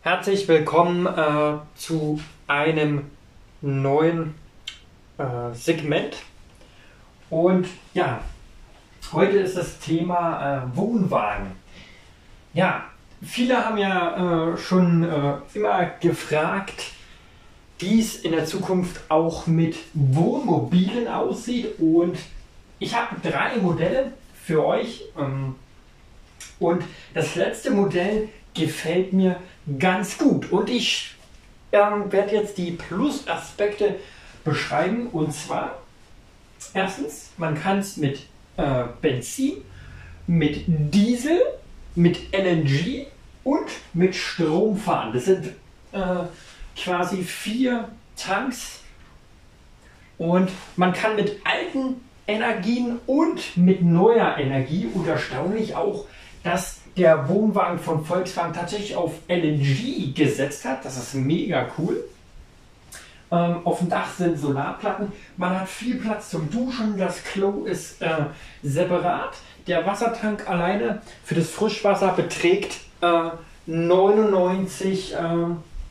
Herzlich willkommen äh, zu einem neuen äh, Segment. Und ja, heute ist das Thema äh, Wohnwagen. Ja, viele haben ja äh, schon äh, immer gefragt, wie es in der Zukunft auch mit Wohnmobilen aussieht. Und ich habe drei Modelle für euch. Ähm, und das letzte Modell gefällt mir ganz gut. Und ich ähm, werde jetzt die Plusaspekte beschreiben. Und zwar, erstens, man kann es mit äh, Benzin, mit Diesel, mit LNG und mit Strom fahren. Das sind äh, quasi vier Tanks. Und man kann mit alten Energien und mit neuer Energie und erstaunlich auch, dass der Wohnwagen von Volkswagen tatsächlich auf LNG gesetzt hat. Das ist mega cool. Ähm, auf dem Dach sind Solarplatten. Man hat viel Platz zum Duschen. Das Klo ist äh, separat. Der Wassertank alleine für das Frischwasser beträgt äh, 99 äh,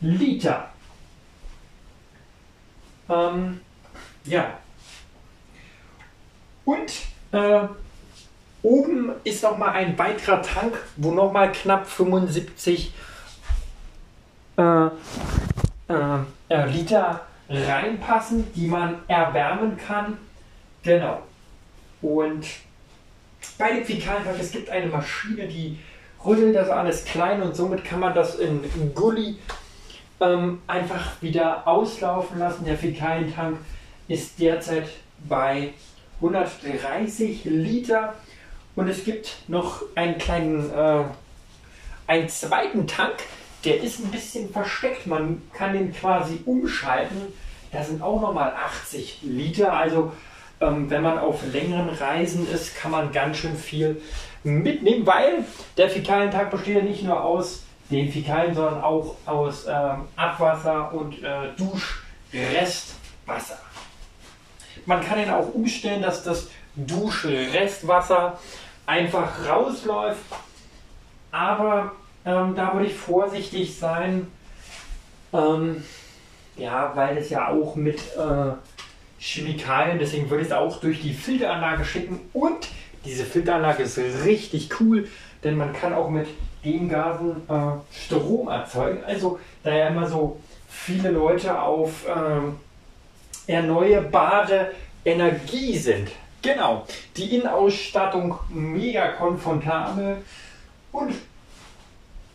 Liter. Ähm, ja. Und äh, Oben ist noch mal ein weiterer Tank, wo noch mal knapp 75 äh, äh, Liter reinpassen, die man erwärmen kann. Genau. Und bei dem Fäkaltank, es gibt eine Maschine, die rüttelt das alles klein und somit kann man das in Gully ähm, einfach wieder auslaufen lassen. Der Fäkalientank ist derzeit bei 130 Liter und es gibt noch einen kleinen, äh, einen zweiten Tank, der ist ein bisschen versteckt. Man kann den quasi umschalten. Da sind auch nochmal 80 Liter. Also ähm, wenn man auf längeren Reisen ist, kann man ganz schön viel mitnehmen, weil der Fäkalientag besteht ja nicht nur aus den Fäkalien, sondern auch aus ähm, Abwasser und äh, Duschrestwasser. Man kann ihn auch umstellen, dass das Duschrestwasser einfach rausläuft. Aber ähm, da würde ich vorsichtig sein, ähm, ja, weil es ja auch mit äh, Chemikalien, deswegen würde ich es auch durch die Filteranlage schicken. Und diese Filteranlage ist richtig cool, denn man kann auch mit den Gasen äh, Strom erzeugen. Also da ja immer so viele Leute auf äh, erneuerbare Energie sind. Genau, die Innenausstattung mega komfortabel und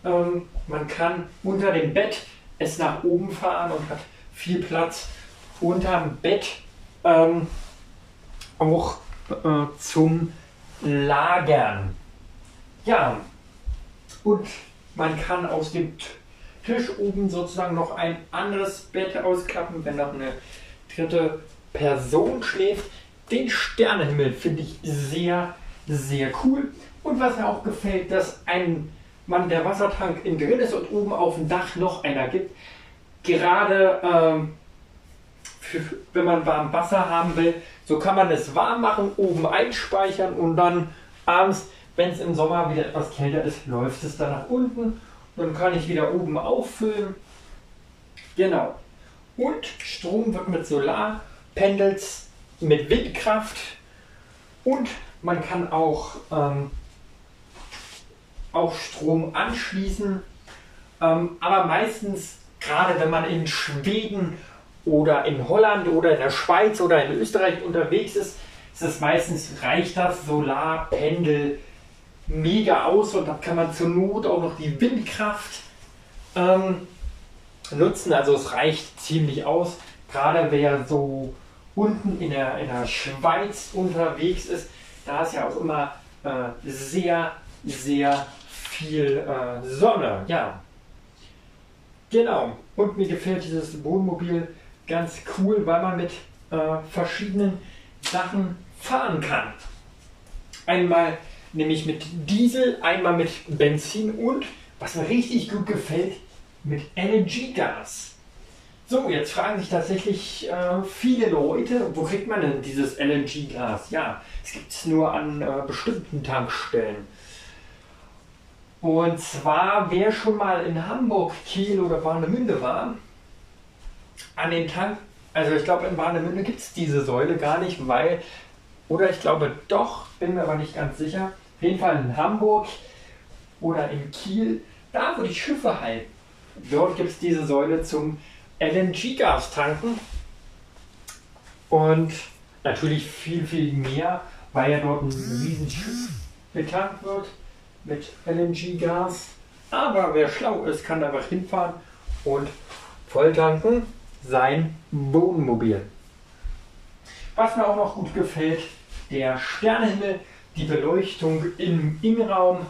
ähm, man kann unter dem Bett es nach oben fahren und hat viel Platz unterm Bett ähm, auch äh, zum Lagern. Ja, und man kann aus dem Tisch oben sozusagen noch ein anderes Bett ausklappen, wenn noch eine dritte Person schläft. Den Sternenhimmel finde ich sehr, sehr cool. Und was mir auch gefällt, dass ein Mann der Wassertank innen drin ist und oben auf dem Dach noch einer gibt. Gerade ähm, für, wenn man warm Wasser haben will, so kann man es warm machen, oben einspeichern und dann abends, wenn es im Sommer wieder etwas kälter ist, läuft es dann nach unten. Dann kann ich wieder oben auffüllen. Genau. Und Strom wird mit Solarpendels mit Windkraft und man kann auch, ähm, auch Strom anschließen. Ähm, aber meistens, gerade wenn man in Schweden oder in Holland oder in der Schweiz oder in Österreich unterwegs ist, ist es meistens reicht das Solarpendel mega aus und dann kann man zur Not auch noch die Windkraft ähm, nutzen. Also es reicht ziemlich aus. Gerade wer so unten in der, in der Schweiz unterwegs ist, da ist ja auch immer äh, sehr, sehr viel äh, Sonne. Ja, genau. Und mir gefällt dieses Wohnmobil ganz cool, weil man mit äh, verschiedenen Sachen fahren kann. Einmal nämlich mit Diesel, einmal mit Benzin und, was mir richtig gut gefällt, mit LNG-Gas. So, jetzt fragen sich tatsächlich äh, viele Leute, wo kriegt man denn dieses LNG-Gas? Ja, es gibt es nur an äh, bestimmten Tankstellen. Und zwar, wer schon mal in Hamburg, Kiel oder Warnemünde war, an den Tank, also ich glaube in Warnemünde gibt es diese Säule gar nicht, weil, oder ich glaube doch, bin mir aber nicht ganz sicher, auf jeden Fall in Hamburg oder in Kiel, da wo die Schiffe halten, dort gibt es diese Säule zum LNG-Gas tanken. Und natürlich viel, viel mehr, weil ja dort ein Riesenschiff betankt wird mit LNG-Gas. Aber wer schlau ist, kann einfach hinfahren und volltanken sein Wohnmobil. Was mir auch noch gut gefällt, der Sternenhimmel, die Beleuchtung im Innenraum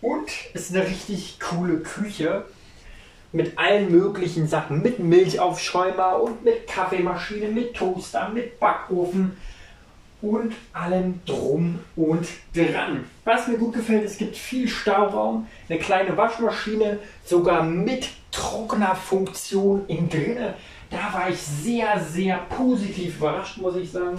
und es ist eine richtig coole Küche mit allen möglichen Sachen, mit Milchaufschäumer und mit Kaffeemaschine, mit Toaster, mit Backofen und allem drum und dran. Was mir gut gefällt, es gibt viel Stauraum, eine kleine Waschmaschine, sogar mit Trocknerfunktion innen drinne. Da war ich sehr, sehr positiv überrascht, muss ich sagen.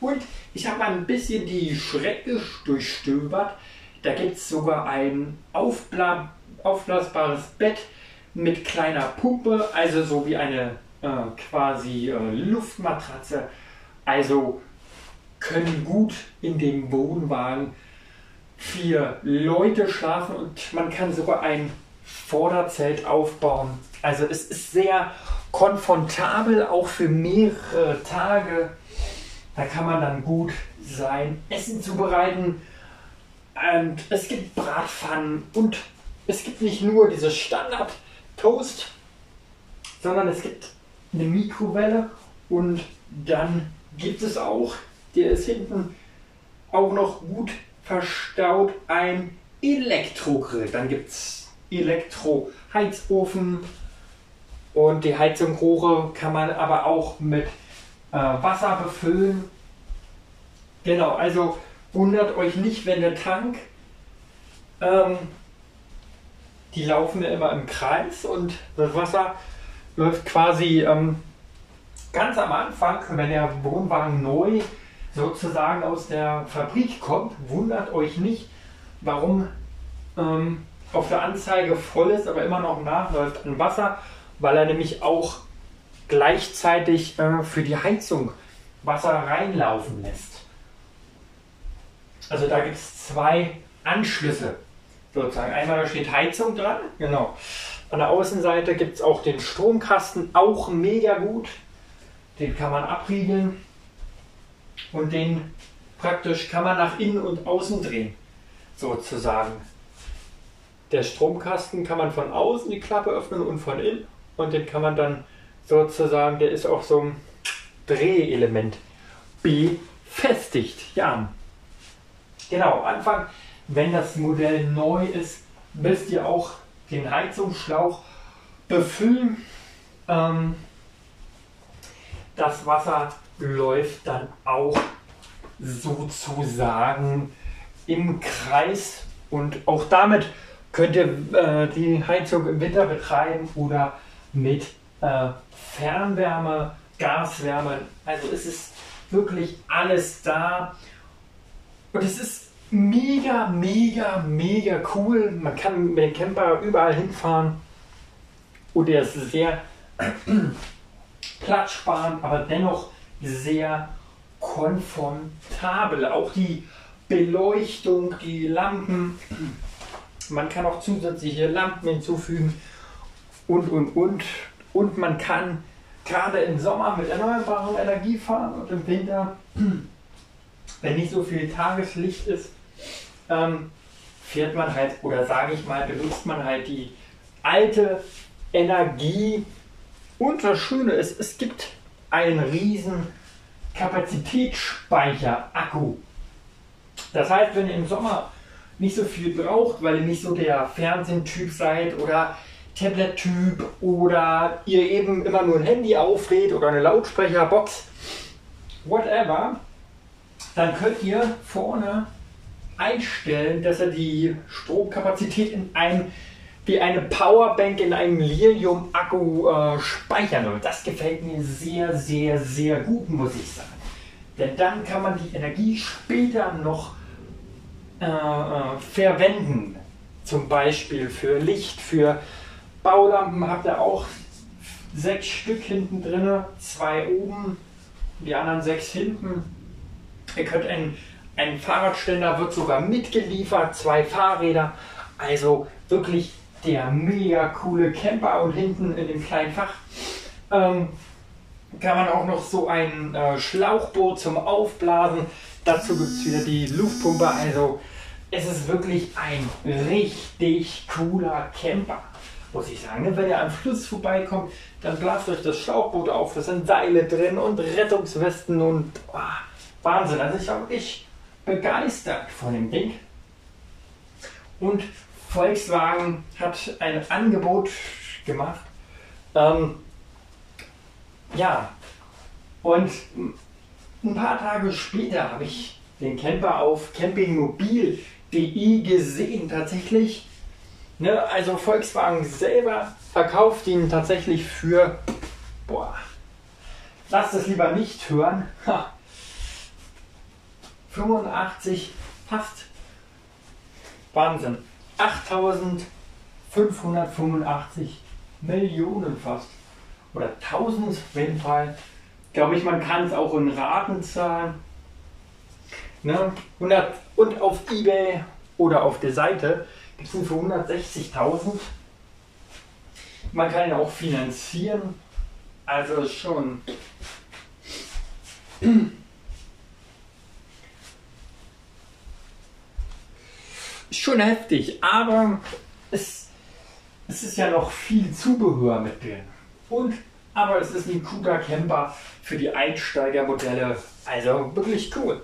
Und ich habe mal ein bisschen die Schrecke durchstöbert. Da gibt es sogar ein aufbla aufblasbares Bett mit kleiner Pumpe, also so wie eine äh, quasi äh, Luftmatratze also können gut in dem Wohnwagen vier Leute schlafen und man kann sogar ein Vorderzelt aufbauen. Also es ist sehr komfortabel, auch für mehrere Tage. Da kann man dann gut sein Essen zubereiten. Und es gibt Bratpfannen und es gibt nicht nur dieses Standard Toast, sondern es gibt eine Mikrowelle und dann gibt es auch, der ist hinten auch noch gut verstaut, ein Elektrogrill. Dann gibt es Elektroheizofen und die Heizungrohre kann man aber auch mit äh, Wasser befüllen. Genau, also wundert euch nicht, wenn der Tank, ähm, die laufen ja immer im Kreis und das Wasser läuft quasi ähm, ganz am Anfang, wenn der Wohnwagen neu sozusagen aus der Fabrik kommt, wundert euch nicht, warum ähm, auf der Anzeige voll ist, aber immer noch nachläuft an Wasser, weil er nämlich auch gleichzeitig äh, für die Heizung Wasser reinlaufen lässt. Also da gibt es zwei Anschlüsse sozusagen. Einmal da steht Heizung dran, genau. An der Außenseite gibt es auch den Stromkasten, auch mega gut. Den kann man abriegeln und den praktisch kann man nach innen und außen drehen, sozusagen. Der Stromkasten kann man von außen die Klappe öffnen und von innen und den kann man dann sozusagen, der ist auch so ein Drehelement befestigt. Ja, genau, Anfang, wenn das Modell neu ist, müsst ihr auch den Heizungsschlauch befüllen. Ähm, das Wasser läuft dann auch sozusagen im Kreis und auch damit könnt ihr äh, die Heizung im Winter betreiben oder mit äh, Fernwärme, Gaswärme. Also es ist wirklich alles da und es ist mega, mega, mega cool. Man kann mit dem Camper überall hinfahren und er ist sehr platzsparend, aber dennoch sehr komfortabel. Auch die Beleuchtung, die Lampen. Man kann auch zusätzliche Lampen hinzufügen und, und, und. Und man kann gerade im Sommer mit erneuerbarer Energie fahren und im Winter, wenn nicht so viel Tageslicht ist, ähm, fährt man halt, oder sage ich mal, benutzt man halt die alte Energie und das Schöne ist, es gibt einen riesen Kapazitätsspeicher-Akku. Das heißt, wenn ihr im Sommer nicht so viel braucht, weil ihr nicht so der Fernsehtyp seid oder Tablet-Typ oder ihr eben immer nur ein Handy auflädt oder eine Lautsprecherbox, whatever, dann könnt ihr vorne einstellen, dass er die Stromkapazität in ein wie eine Powerbank in einem Lilium-Akku äh, speichern soll. Das gefällt mir sehr, sehr, sehr gut, muss ich sagen. Denn dann kann man die Energie später noch äh, äh, verwenden. zum Beispiel für Licht, für Baulampen habt ihr auch sechs Stück hinten drin, zwei oben, die anderen sechs hinten. Ihr könnt einen, einen Fahrradständer wird sogar mitgeliefert, zwei Fahrräder. Also wirklich der mega coole Camper und hinten in dem kleinen Fach ähm, kann man auch noch so ein äh, Schlauchboot zum Aufblasen. Dazu gibt es wieder die Luftpumpe. Also es ist wirklich ein richtig cooler Camper. Muss ich sagen, wenn ihr am Fluss vorbeikommt, dann blast euch das Schlauchboot auf. Da sind Seile drin und Rettungswesten und oh, Wahnsinn. Also ich war wirklich begeistert von dem Ding. Und Volkswagen hat ein Angebot gemacht. Ähm, ja, und ein paar Tage später habe ich den Camper auf campingmobil.de gesehen. Tatsächlich, ne, also Volkswagen selber verkauft ihn tatsächlich für, boah, lasst es lieber nicht hören, ha, 85, fast Wahnsinn. 8585 Millionen fast. Oder 1000 auf jeden Fall. Glaube ich, man kann es auch in Raten zahlen. Ne? 100, und auf Ebay oder auf der Seite gibt es ihn für 160.000. Man kann ihn auch finanzieren. Also schon schon heftig, aber es, es ist ja noch viel Zubehör mit drin. Und, aber es ist ein cooler Camper für die Einsteigermodelle. Also wirklich cool.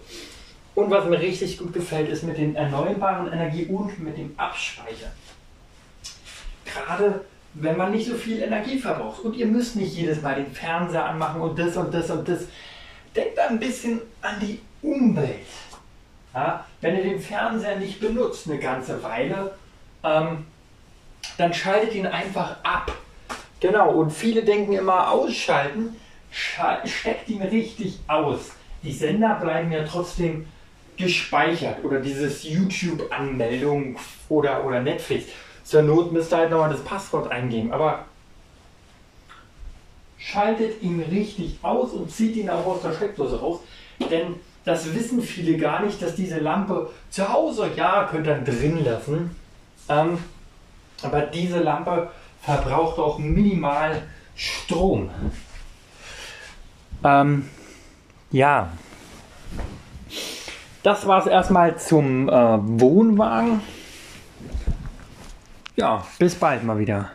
Und was mir richtig gut gefällt, ist mit den erneuerbaren Energie und mit dem Abspeichern. Gerade wenn man nicht so viel Energie verbraucht und ihr müsst nicht jedes Mal den Fernseher anmachen und das und das und das. Denkt ein bisschen an die Umwelt. Ja, wenn ihr den Fernseher nicht benutzt eine ganze Weile, ähm, dann schaltet ihn einfach ab. Genau, und viele denken immer ausschalten, steckt ihn richtig aus. Die Sender bleiben ja trotzdem gespeichert oder dieses YouTube-Anmeldung oder, oder Netflix. Zur Not müsst ihr halt nochmal das Passwort eingeben, aber schaltet ihn richtig aus und zieht ihn auch aus der Steckdose raus, denn das wissen viele gar nicht, dass diese Lampe zu Hause, ja, könnt ihr drin lassen. Ähm, aber diese Lampe verbraucht auch minimal Strom. Ähm, ja. Das war es erstmal zum äh, Wohnwagen. Ja, bis bald mal wieder.